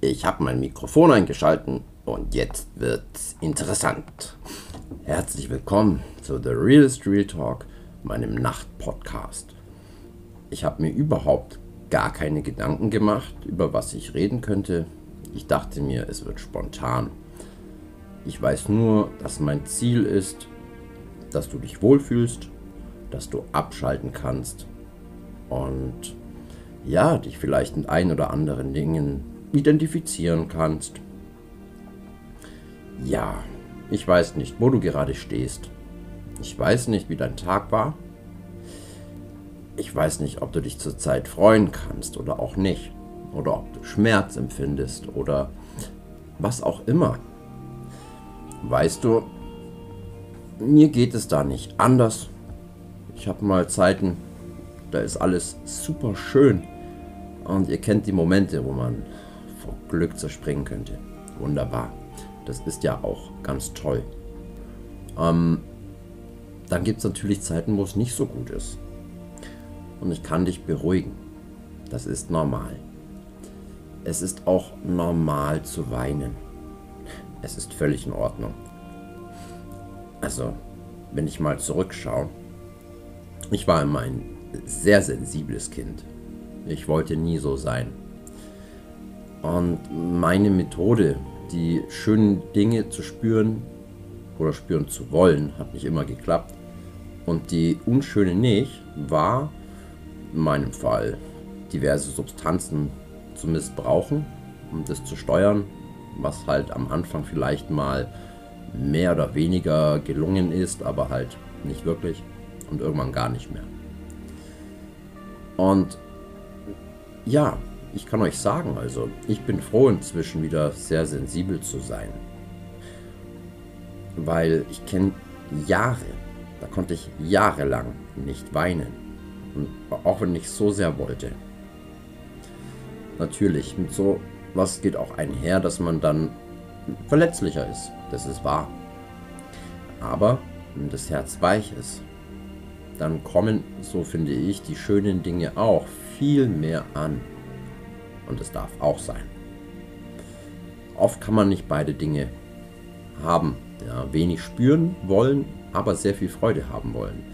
Ich habe mein Mikrofon eingeschalten und jetzt wird's interessant. Herzlich willkommen zu The Realist Real Talk, meinem Nachtpodcast. Ich habe mir überhaupt gar keine Gedanken gemacht, über was ich reden könnte. Ich dachte mir, es wird spontan. Ich weiß nur, dass mein Ziel ist, dass du dich wohlfühlst, dass du abschalten kannst und ja, dich vielleicht mit ein oder anderen Dingen identifizieren kannst. Ja, ich weiß nicht, wo du gerade stehst. Ich weiß nicht, wie dein Tag war. Ich weiß nicht, ob du dich zurzeit freuen kannst oder auch nicht. Oder ob du Schmerz empfindest oder was auch immer. Weißt du, mir geht es da nicht anders. Ich habe mal Zeiten, da ist alles super schön. Und ihr kennt die Momente, wo man vor Glück zerspringen könnte. Wunderbar. Das ist ja auch ganz toll. Ähm, dann gibt es natürlich Zeiten, wo es nicht so gut ist. Und ich kann dich beruhigen. Das ist normal. Es ist auch normal zu weinen. Es ist völlig in Ordnung. Also, wenn ich mal zurückschaue, ich war immer ein sehr sensibles Kind. Ich wollte nie so sein. Und meine Methode, die schönen Dinge zu spüren oder spüren zu wollen, hat nicht immer geklappt. Und die unschöne nicht, war in meinem Fall diverse Substanzen zu missbrauchen, um das zu steuern, was halt am Anfang vielleicht mal mehr oder weniger gelungen ist, aber halt nicht wirklich und irgendwann gar nicht mehr. Und ja, ich kann euch sagen, also ich bin froh inzwischen wieder sehr sensibel zu sein. Weil ich kenne Jahre, da konnte ich jahrelang nicht weinen. Und auch wenn ich so sehr wollte. Natürlich, mit so was geht auch einher, dass man dann verletzlicher ist. Das ist wahr. Aber wenn das Herz weich ist, dann kommen, so finde ich, die schönen Dinge auch viel mehr an. Und es darf auch sein. Oft kann man nicht beide Dinge haben. Ja, wenig spüren wollen, aber sehr viel Freude haben wollen.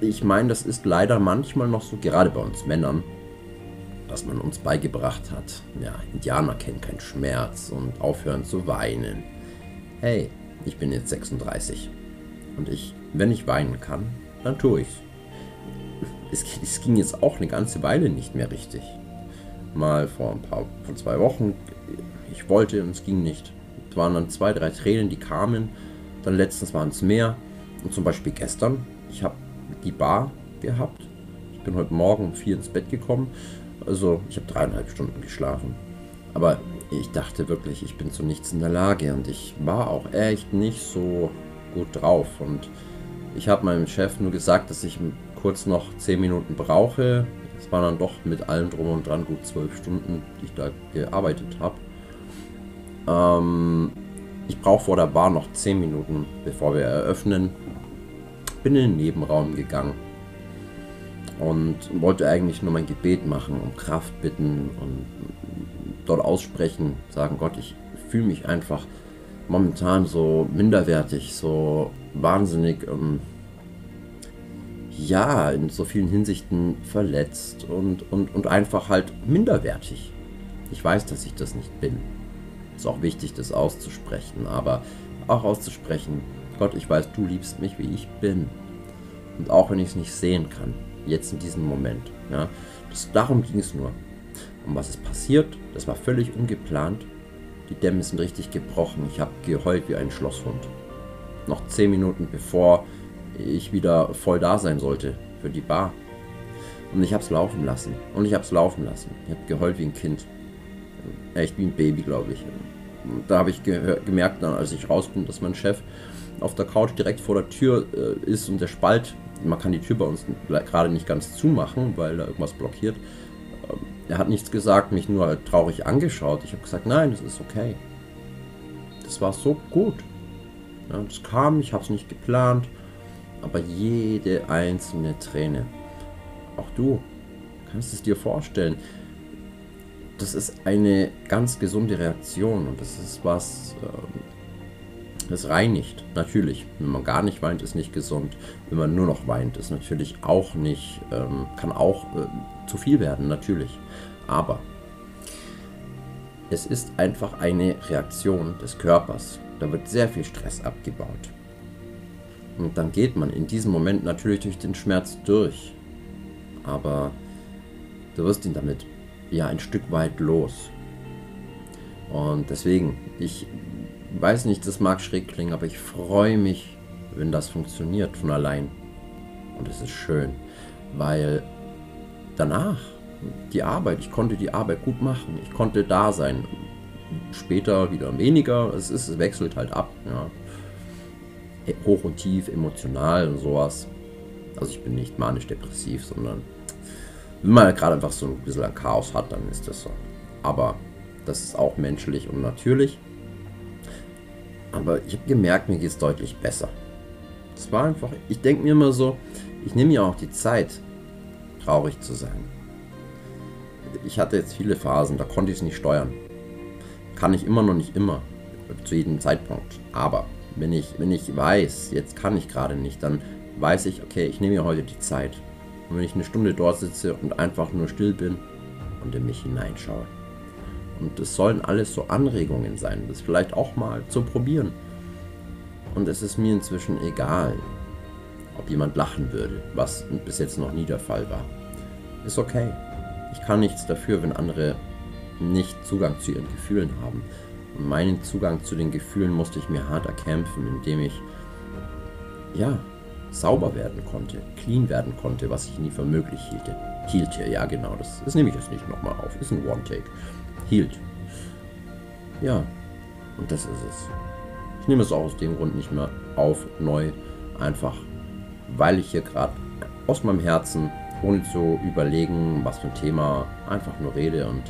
Ich meine, das ist leider manchmal noch so, gerade bei uns Männern, dass man uns beigebracht hat. Ja, Indianer kennen keinen Schmerz und aufhören zu weinen. Hey, ich bin jetzt 36 und ich, wenn ich weinen kann, dann tue ich's. Es, es ging jetzt auch eine ganze Weile nicht mehr richtig. Mal vor ein paar, vor zwei Wochen, ich wollte und es ging nicht. Es waren dann zwei, drei Tränen, die kamen. Dann letztens waren es mehr. Und zum Beispiel gestern, ich habe die Bar gehabt. Ich bin heute Morgen um vier ins Bett gekommen also ich habe dreieinhalb Stunden geschlafen. Aber ich dachte wirklich, ich bin zu nichts in der Lage und ich war auch echt nicht so gut drauf. Und ich habe meinem Chef nur gesagt, dass ich kurz noch zehn Minuten brauche. Es waren dann doch mit allem drum und dran gut zwölf Stunden, die ich da gearbeitet habe. Ähm, ich brauche vor der Bar noch zehn Minuten, bevor wir eröffnen. Bin in den Nebenraum gegangen und wollte eigentlich nur mein Gebet machen, um Kraft bitten und dort aussprechen, sagen, Gott, ich fühle mich einfach momentan so minderwertig, so wahnsinnig, ähm, ja, in so vielen Hinsichten verletzt und, und, und einfach halt minderwertig. Ich weiß, dass ich das nicht bin. Ist auch wichtig, das auszusprechen, aber auch auszusprechen, Gott, ich weiß, du liebst mich, wie ich bin. Und auch wenn ich es nicht sehen kann, jetzt in diesem Moment. Ja, das, darum ging es nur. Und was ist passiert? Das war völlig ungeplant. Die Dämme sind richtig gebrochen. Ich habe geheult wie ein Schlosshund. Noch zehn Minuten bevor ich wieder voll da sein sollte für die Bar. Und ich habe es laufen lassen. Und ich habe es laufen lassen. Ich habe geheult wie ein Kind. Echt wie ein Baby, glaube ich. Und da habe ich gemerkt, dann, als ich raus bin, dass mein Chef auf der Couch direkt vor der Tür äh, ist und der Spalt man kann die Tür bei uns gerade nicht ganz zumachen, weil da irgendwas blockiert. Ähm, er hat nichts gesagt, mich nur traurig angeschaut. Ich habe gesagt, nein, das ist okay. Das war so gut. Ja, kam, ich habe es nicht geplant, aber jede einzelne Träne. Auch du kannst es dir vorstellen. das ist eine ganz gesunde Reaktion und das ist was, ähm, das reinigt, natürlich. Wenn man gar nicht weint, ist nicht gesund. Wenn man nur noch weint, ist natürlich auch nicht, ähm, kann auch äh, zu viel werden, natürlich. Aber es ist einfach eine Reaktion des Körpers. Da wird sehr viel Stress abgebaut. Und dann geht man in diesem Moment natürlich durch den Schmerz durch. Aber du wirst ihn damit ja ein Stück weit los. Und deswegen, ich weiß nicht, das mag schräg klingen, aber ich freue mich, wenn das funktioniert von allein. Und es ist schön, weil danach die Arbeit, ich konnte die Arbeit gut machen, ich konnte da sein. Später wieder weniger, es, ist, es wechselt halt ab. Ja. Hoch und tief, emotional und sowas. Also ich bin nicht manisch-depressiv, sondern wenn man gerade einfach so ein bisschen ein Chaos hat, dann ist das so. Aber das ist auch menschlich und natürlich. Aber ich habe gemerkt, mir geht es deutlich besser. Es war einfach, ich denke mir immer so, ich nehme mir auch die Zeit, traurig zu sein. Ich hatte jetzt viele Phasen, da konnte ich es nicht steuern. Kann ich immer noch nicht immer, zu jedem Zeitpunkt. Aber wenn ich, wenn ich weiß, jetzt kann ich gerade nicht, dann weiß ich, okay, ich nehme mir heute die Zeit. Und wenn ich eine Stunde dort sitze und einfach nur still bin und in mich hineinschaue. Und es sollen alles so Anregungen sein, das vielleicht auch mal zu probieren. Und es ist mir inzwischen egal, ob jemand lachen würde, was bis jetzt noch nie der Fall war. Ist okay. Ich kann nichts dafür, wenn andere nicht Zugang zu ihren Gefühlen haben. Und meinen Zugang zu den Gefühlen musste ich mir hart erkämpfen, indem ich ja sauber werden konnte, clean werden konnte, was ich nie für möglich hielte. Hielt hier, ja genau, das, das nehme ich jetzt nicht nochmal auf. Ist ein One-Take. Hielt. Ja, und das ist es. Ich nehme es auch aus dem Grund nicht mehr auf, neu, einfach, weil ich hier gerade aus meinem Herzen, ohne zu überlegen, was für ein Thema, einfach nur rede und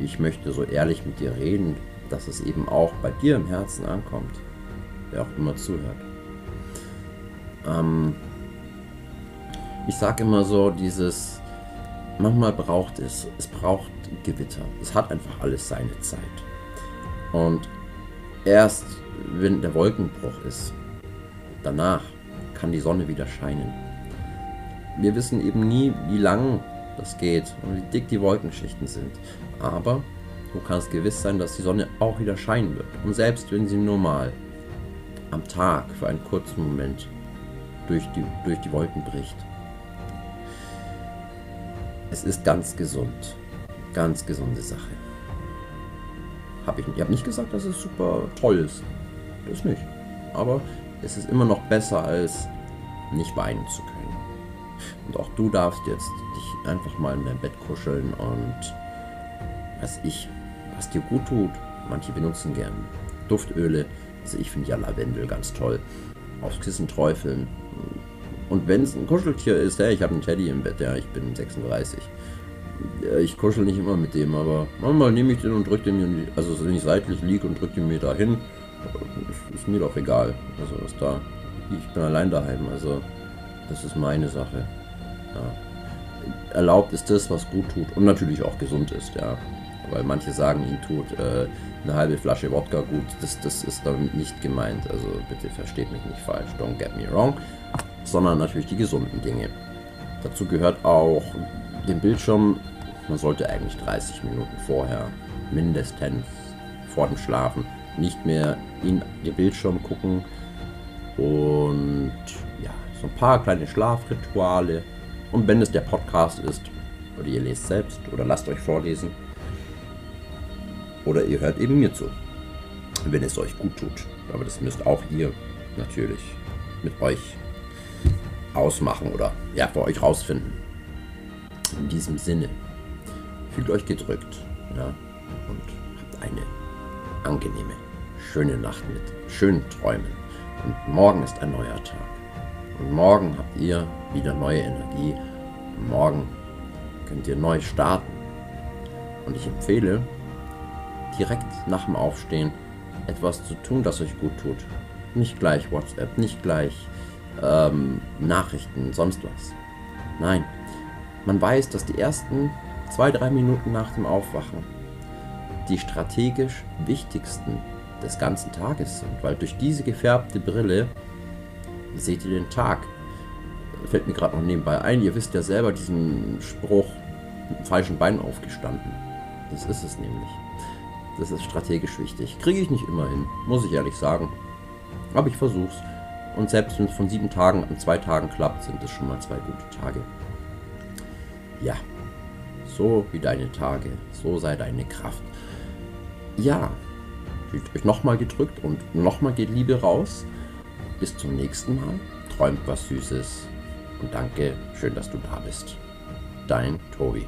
ich möchte so ehrlich mit dir reden, dass es eben auch bei dir im Herzen ankommt, wer auch immer zuhört. Ähm, ich sage immer so, dieses, manchmal braucht es, es braucht Gewitter. Es hat einfach alles seine Zeit. Und erst wenn der Wolkenbruch ist, danach kann die Sonne wieder scheinen. Wir wissen eben nie, wie lang das geht und wie dick die Wolkenschichten sind. Aber du kannst gewiss sein, dass die Sonne auch wieder scheinen wird. Und selbst wenn sie nur mal am Tag für einen kurzen Moment durch die, durch die Wolken bricht. Es ist ganz gesund. Ganz gesunde Sache. Hab ich, ich habe nicht gesagt, dass es super toll ist. Das nicht. Aber es ist immer noch besser, als nicht weinen zu können. Und auch du darfst jetzt dich einfach mal in dein Bett kuscheln und was ich, was dir gut tut. Manche benutzen gern Duftöle. Also ich finde ja Lavendel ganz toll. Aufs Kissen träufeln. Und wenn es ein Kuscheltier ist, ja, ich habe einen Teddy im Bett, ja, ich bin 36. Ich kuschel nicht immer mit dem, aber manchmal nehme ich den und drücke den mir, also wenn ich seitlich liege und drücke den mir dahin, ist, ist mir doch egal. Also was da, ich bin allein daheim, also das ist meine Sache. Ja. Erlaubt ist das, was gut tut und natürlich auch gesund ist, ja. Weil manche sagen, ihnen tut äh, eine halbe Flasche Wodka gut. Das, das ist damit nicht gemeint. Also bitte versteht mich nicht falsch, don't get me wrong sondern natürlich die gesunden Dinge. Dazu gehört auch den Bildschirm, man sollte eigentlich 30 Minuten vorher, mindestens vor dem Schlafen, nicht mehr in den Bildschirm gucken und ja, so ein paar kleine Schlafrituale. Und wenn es der Podcast ist, oder ihr lest selbst oder lasst euch vorlesen, oder ihr hört eben mir zu, wenn es euch gut tut. Aber das müsst auch ihr natürlich mit euch ausmachen oder ja, für euch rausfinden. In diesem Sinne, fühlt euch gedrückt ja, und habt eine angenehme, schöne Nacht mit schönen Träumen. Und morgen ist ein neuer Tag. Und morgen habt ihr wieder neue Energie. Und morgen könnt ihr neu starten. Und ich empfehle, direkt nach dem Aufstehen etwas zu tun, das euch gut tut. Nicht gleich WhatsApp, nicht gleich ähm, Nachrichten, sonst was. Nein, man weiß, dass die ersten zwei, drei Minuten nach dem Aufwachen die strategisch wichtigsten des ganzen Tages sind, weil durch diese gefärbte Brille seht ihr den Tag. Fällt mir gerade noch nebenbei ein, ihr wisst ja selber diesen Spruch, mit dem falschen Bein aufgestanden. Das ist es nämlich. Das ist strategisch wichtig. Kriege ich nicht immer hin, muss ich ehrlich sagen. Aber ich versuch's. Und selbst wenn es von sieben Tagen an zwei Tagen klappt, sind es schon mal zwei gute Tage. Ja, so wie deine Tage, so sei deine Kraft. Ja, fühlt euch nochmal gedrückt und nochmal geht Liebe raus. Bis zum nächsten Mal. Träumt was Süßes. Und danke, schön, dass du da bist. Dein Tobi.